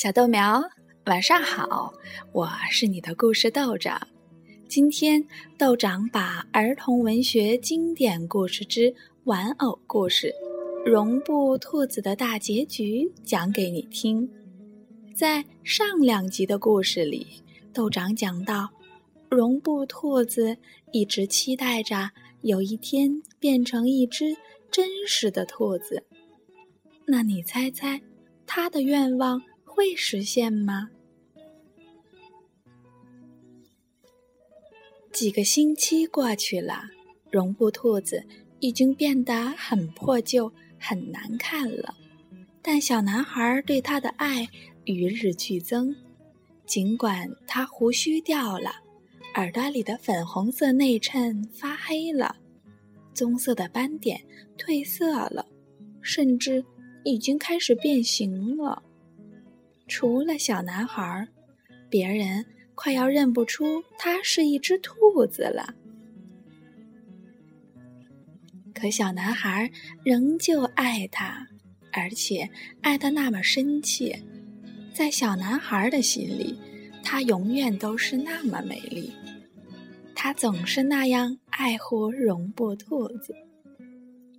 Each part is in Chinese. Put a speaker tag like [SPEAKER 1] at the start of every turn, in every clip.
[SPEAKER 1] 小豆苗，晚上好！我是你的故事豆长。今天豆长把儿童文学经典故事之玩偶故事《绒布兔子的大结局》讲给你听。在上两集的故事里，豆长讲到，绒布兔子一直期待着有一天变成一只真实的兔子。那你猜猜，他的愿望？会实现吗？几个星期过去了，绒布兔子已经变得很破旧、很难看了。但小男孩对他的爱与日俱增。尽管他胡须掉了，耳朵里的粉红色内衬发黑了，棕色的斑点褪色了，甚至已经开始变形了。除了小男孩，别人快要认不出他是一只兔子了。可小男孩仍旧爱他，而且爱得那么深切。在小男孩的心里，她永远都是那么美丽。他总是那样爱护绒布兔子。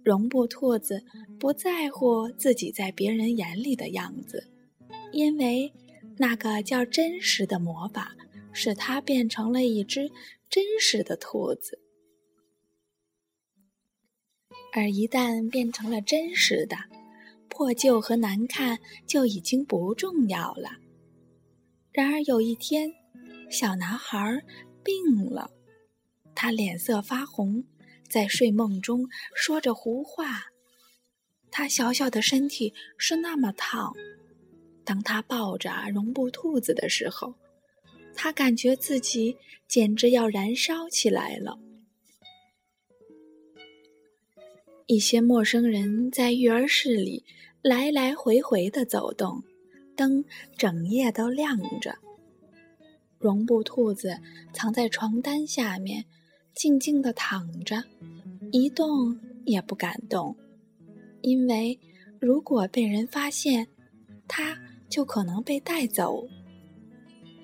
[SPEAKER 1] 绒布兔子不在乎自己在别人眼里的样子。因为那个叫真实的魔法，使它变成了一只真实的兔子。而一旦变成了真实的，破旧和难看就已经不重要了。然而有一天，小男孩病了，他脸色发红，在睡梦中说着胡话。他小小的身体是那么烫。当他抱着绒布兔子的时候，他感觉自己简直要燃烧起来了。一些陌生人在育儿室里来来回回的走动，灯整夜都亮着。绒布兔子藏在床单下面，静静的躺着，一动也不敢动，因为如果被人发现，它。就可能被带走。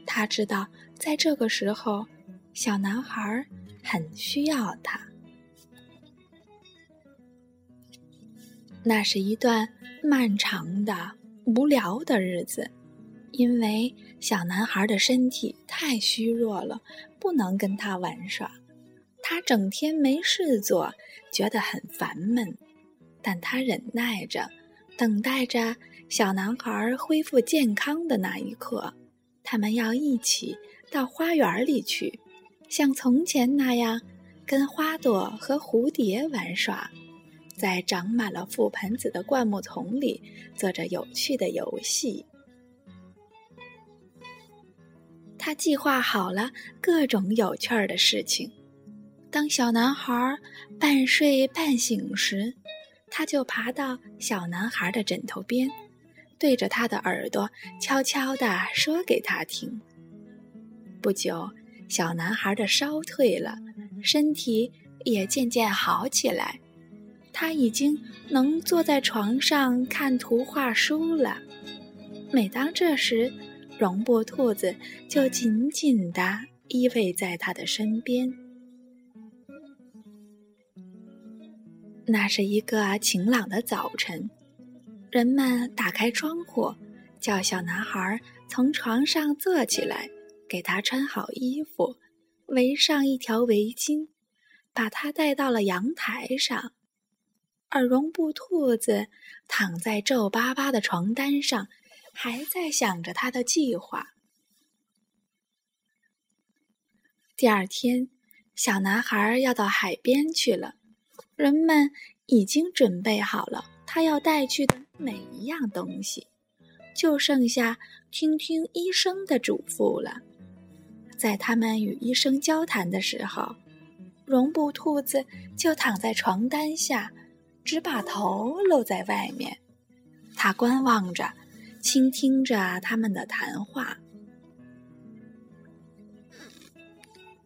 [SPEAKER 1] 他知道，在这个时候，小男孩很需要他。那是一段漫长的、无聊的日子，因为小男孩的身体太虚弱了，不能跟他玩耍。他整天没事做，觉得很烦闷，但他忍耐着，等待着。小男孩恢复健康的那一刻，他们要一起到花园里去，像从前那样，跟花朵和蝴蝶玩耍，在长满了覆盆子的灌木丛里做着有趣的游戏。他计划好了各种有趣儿的事情。当小男孩半睡半醒时，他就爬到小男孩的枕头边。对着他的耳朵悄悄地说给他听。不久，小男孩的烧退了，身体也渐渐好起来。他已经能坐在床上看图画书了。每当这时，绒布兔子就紧紧地依偎在他的身边。那是一个晴朗的早晨。人们打开窗户，叫小男孩从床上坐起来，给他穿好衣服，围上一条围巾，把他带到了阳台上。而绒布兔子躺在皱巴巴的床单上，还在想着他的计划。第二天，小男孩要到海边去了，人们已经准备好了。他要带去的每一样东西，就剩下听听医生的嘱咐了。在他们与医生交谈的时候，绒布兔子就躺在床单下，只把头露在外面。他观望着，倾听着他们的谈话。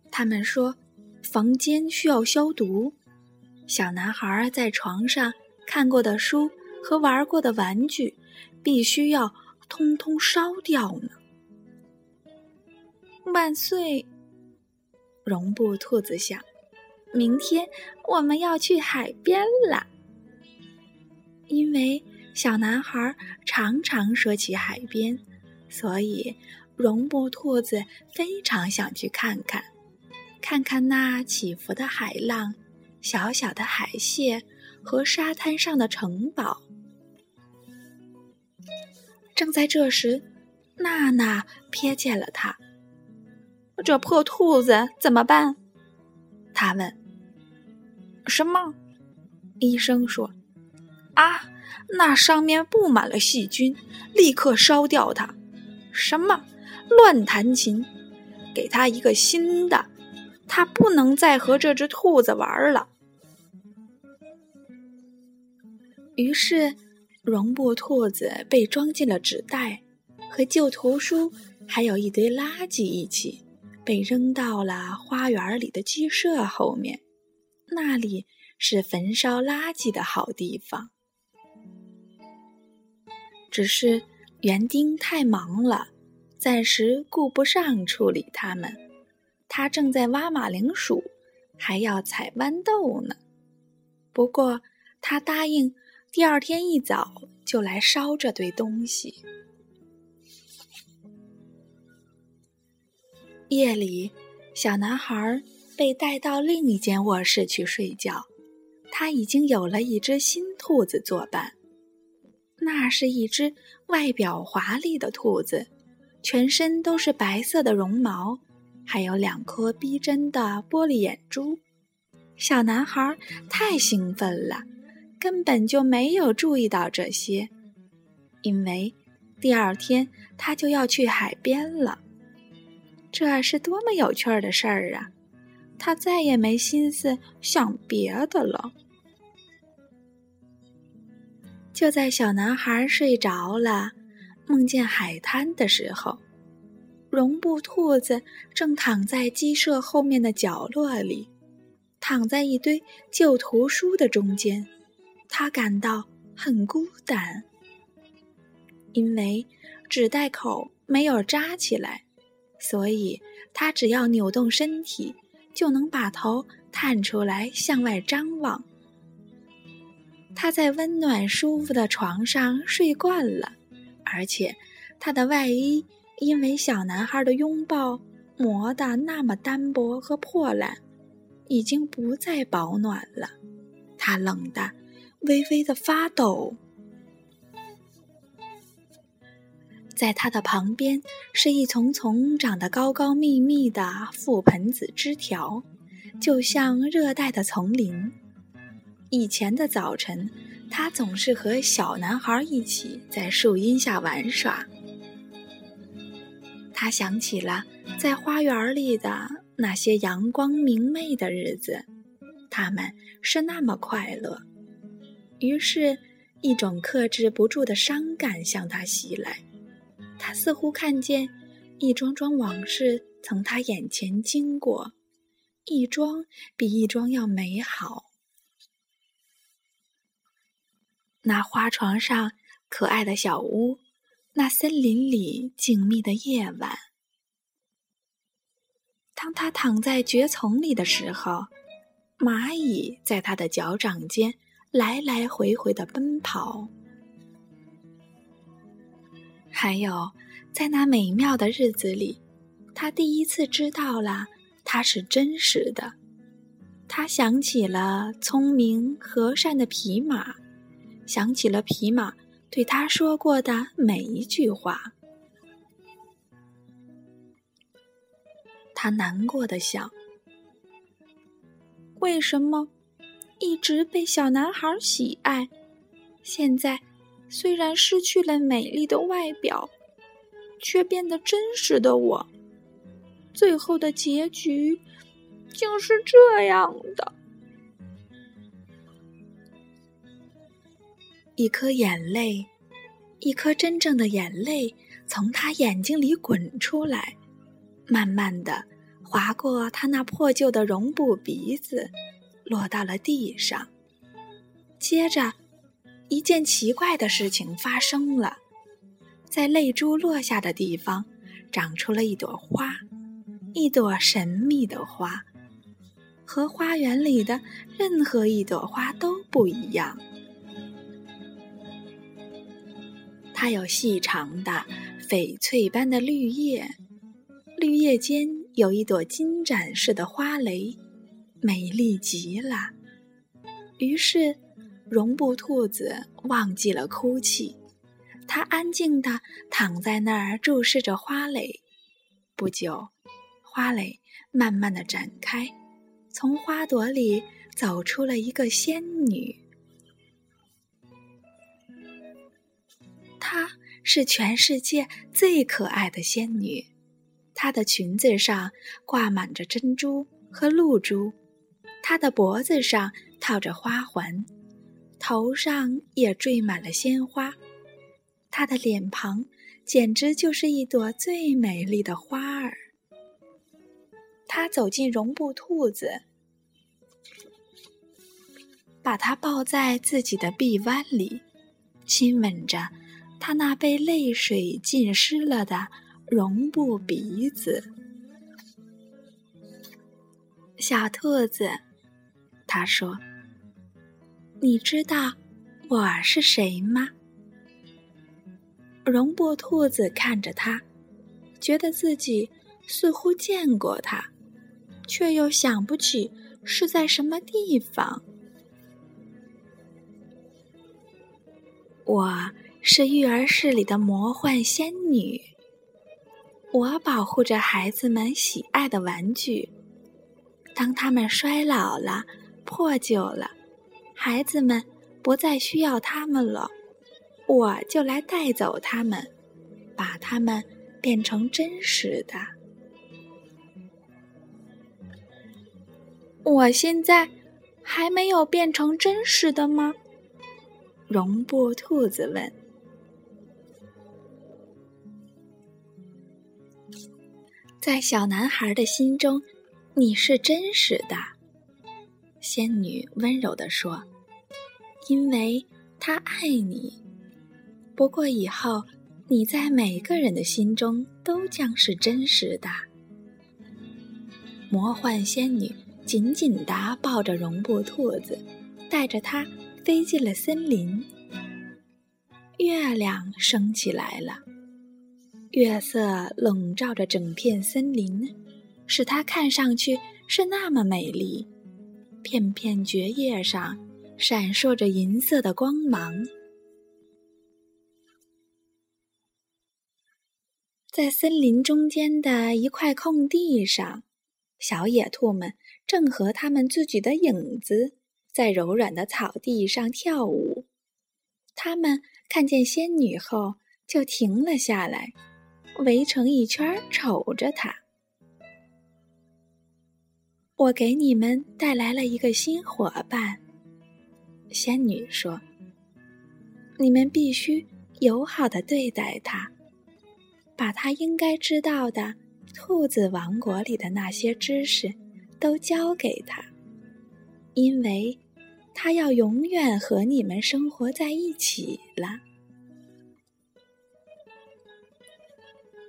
[SPEAKER 1] 他们说，房间需要消毒。小男孩在床上。看过的书和玩过的玩具，必须要通通烧掉呢。万岁！绒布兔子想，明天我们要去海边了，因为小男孩常常说起海边，所以绒布兔子非常想去看看，看看那起伏的海浪、小小的海蟹和沙滩上的城堡。正在这时，娜娜瞥见了他。这破兔子怎么办？他问。什么？医生说：“啊，那上面布满了细菌，立刻烧掉它。”什么？乱弹琴！给他一个新的，他不能再和这只兔子玩了。于是，绒布兔子被装进了纸袋，和旧图书还有一堆垃圾一起。被扔到了花园里的鸡舍后面，那里是焚烧垃圾的好地方。只是园丁太忙了，暂时顾不上处理它们。他正在挖马铃薯，还要采豌豆呢。不过他答应第二天一早就来烧这堆东西。夜里，小男孩被带到另一间卧室去睡觉。他已经有了一只新兔子作伴。那是一只外表华丽的兔子，全身都是白色的绒毛，还有两颗逼真的玻璃眼珠。小男孩太兴奋了，根本就没有注意到这些，因为第二天他就要去海边了。这是多么有趣儿的事儿啊！他再也没心思想别的了。就在小男孩睡着了，梦见海滩的时候，绒布兔子正躺在鸡舍后面的角落里，躺在一堆旧图书的中间。他感到很孤单，因为纸袋口没有扎起来。所以，他只要扭动身体，就能把头探出来向外张望。他在温暖舒服的床上睡惯了，而且他的外衣因为小男孩的拥抱磨得那么单薄和破烂，已经不再保暖了。他冷得微微的发抖。在它的旁边是一丛丛长得高高密密的覆盆子枝条，就像热带的丛林。以前的早晨，它总是和小男孩一起在树荫下玩耍。他想起了在花园里的那些阳光明媚的日子，他们是那么快乐。于是，一种克制不住的伤感向他袭来。他似乎看见一桩桩往事从他眼前经过，一桩比一桩要美好。那花床上可爱的小屋，那森林里静谧的夜晚。当他躺在蕨丛里的时候，蚂蚁在他的脚掌间来来回回的奔跑。还有，在那美妙的日子里，他第一次知道了它是真实的。他想起了聪明和善的匹马，想起了匹马对他说过的每一句话。他难过的想：为什么一直被小男孩喜爱，现在？虽然失去了美丽的外表，却变得真实的我。最后的结局竟是这样的。一颗眼泪，一颗真正的眼泪，从他眼睛里滚出来，慢慢的划过他那破旧的绒布鼻子，落到了地上。接着。一件奇怪的事情发生了，在泪珠落下的地方，长出了一朵花，一朵神秘的花，和花园里的任何一朵花都不一样。它有细长的翡翠般的绿叶，绿叶间有一朵金盏似的花蕾，美丽极了。于是，绒布兔子忘记了哭泣，它安静地躺在那儿注视着花蕾。不久，花蕾慢慢地展开，从花朵里走出了一个仙女。她是全世界最可爱的仙女，她的裙子上挂满着珍珠和露珠，他的脖子上套着花环，头上也缀满了鲜花，他的脸庞简直就是一朵最美丽的花儿。他走进绒布兔子，把它抱在自己的臂弯里，亲吻着。他那被泪水浸湿了的绒布鼻子，小兔子，他说：“你知道我是谁吗？”绒布兔子看着他，觉得自己似乎见过他，却又想不起是在什么地方。我。是育儿室里的魔幻仙女。我保护着孩子们喜爱的玩具，当他们衰老了、破旧了，孩子们不再需要他们了，我就来带走他们，把他们变成真实的。我现在还没有变成真实的吗？绒布兔子问。在小男孩的心中，你是真实的。仙女温柔地说：“因为他爱你。不过以后，你在每个人的心中都将是真实的。”魔幻仙女紧紧地抱着绒布兔子，带着它飞进了森林。月亮升起来了。月色笼罩着整片森林，使它看上去是那么美丽。片片蕨叶上闪烁着银色的光芒。在森林中间的一块空地上，小野兔们正和它们自己的影子在柔软的草地上跳舞。它们看见仙女后，就停了下来。围成一圈瞅着它。我给你们带来了一个新伙伴，仙女说：“你们必须友好的对待他，把他应该知道的兔子王国里的那些知识都教给他，因为他要永远和你们生活在一起了。”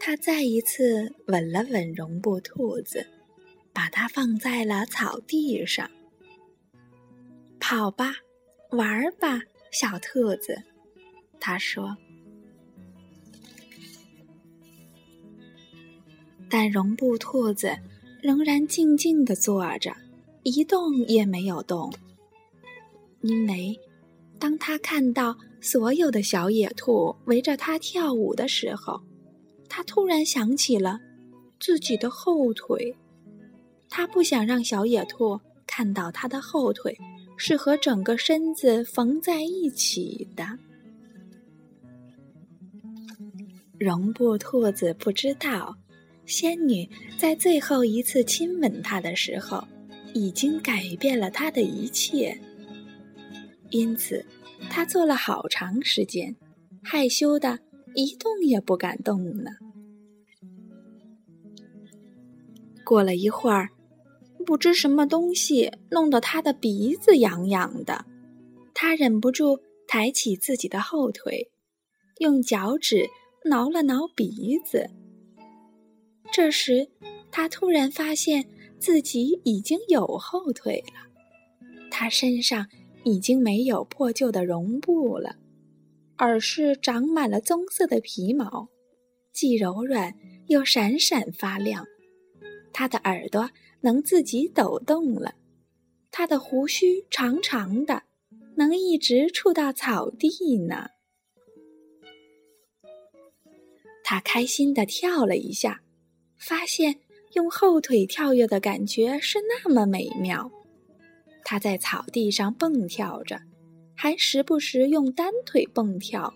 [SPEAKER 1] 他再一次吻了吻绒布兔子，把它放在了草地上。跑吧，玩吧，小兔子，他说。但绒布兔子仍然静静地坐着，一动也没有动，因为当他看到所有的小野兔围着他跳舞的时候。他突然想起了自己的后腿，他不想让小野兔看到他的后腿是和整个身子缝在一起的。绒布兔子不知道，仙女在最后一次亲吻他的时候，已经改变了他的一切，因此他坐了好长时间，害羞的。一动也不敢动呢。过了一会儿，不知什么东西弄得他的鼻子痒痒的，他忍不住抬起自己的后腿，用脚趾挠了挠鼻子。这时，他突然发现自己已经有后腿了，他身上已经没有破旧的绒布了，而是长满了棕色的皮毛，既柔软又闪闪发亮。他的耳朵能自己抖动了，他的胡须长长的，能一直触到草地呢。他开心地跳了一下，发现用后腿跳跃的感觉是那么美妙。他在草地上蹦跳着，还时不时用单腿蹦跳，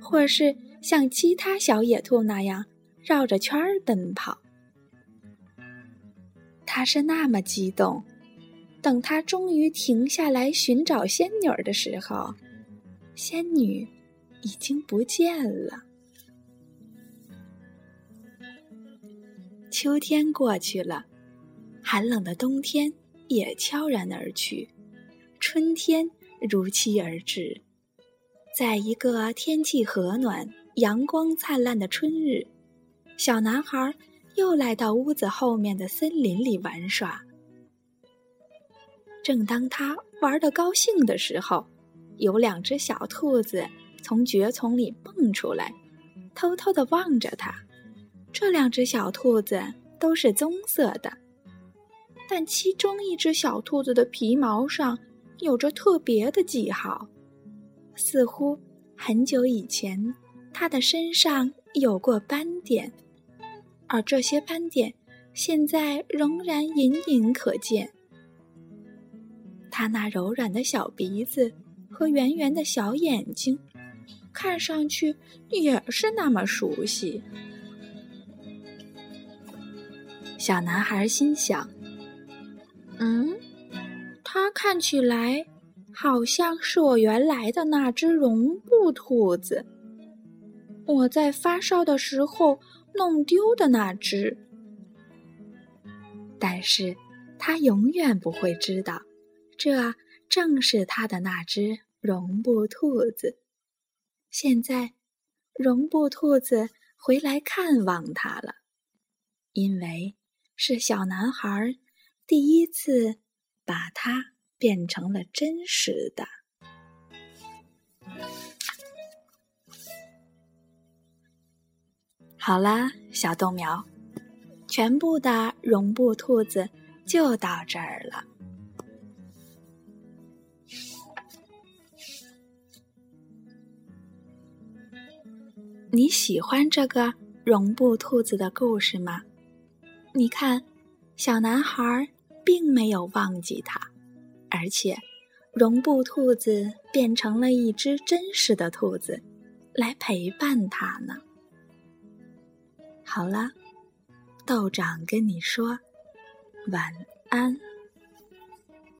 [SPEAKER 1] 或是像其他小野兔那样绕着圈儿奔跑。他是那么激动，等他终于停下来寻找仙女儿的时候，仙女已经不见了。秋天过去了，寒冷的冬天也悄然而去，春天如期而至。在一个天气和暖、阳光灿烂的春日，小男孩。又来到屋子后面的森林里玩耍。正当他玩得高兴的时候，有两只小兔子从蕨丛里蹦出来，偷偷地望着他。这两只小兔子都是棕色的，但其中一只小兔子的皮毛上有着特别的记号，似乎很久以前它的身上有过斑点。而这些斑点现在仍然隐隐可见。他那柔软的小鼻子和圆圆的小眼睛，看上去也是那么熟悉。小男孩心想：“嗯，他看起来好像是我原来的那只绒布兔子。我在发烧的时候。”弄丢的那只，但是他永远不会知道，这正是他的那只绒布兔子。现在，绒布兔子回来看望他了，因为是小男孩第一次把它变成了真实的。好啦，小豆苗，全部的绒布兔子就到这儿了。你喜欢这个绒布兔子的故事吗？你看，小男孩并没有忘记它，而且绒布兔子变成了一只真实的兔子，来陪伴他呢。好了，道长跟你说晚安。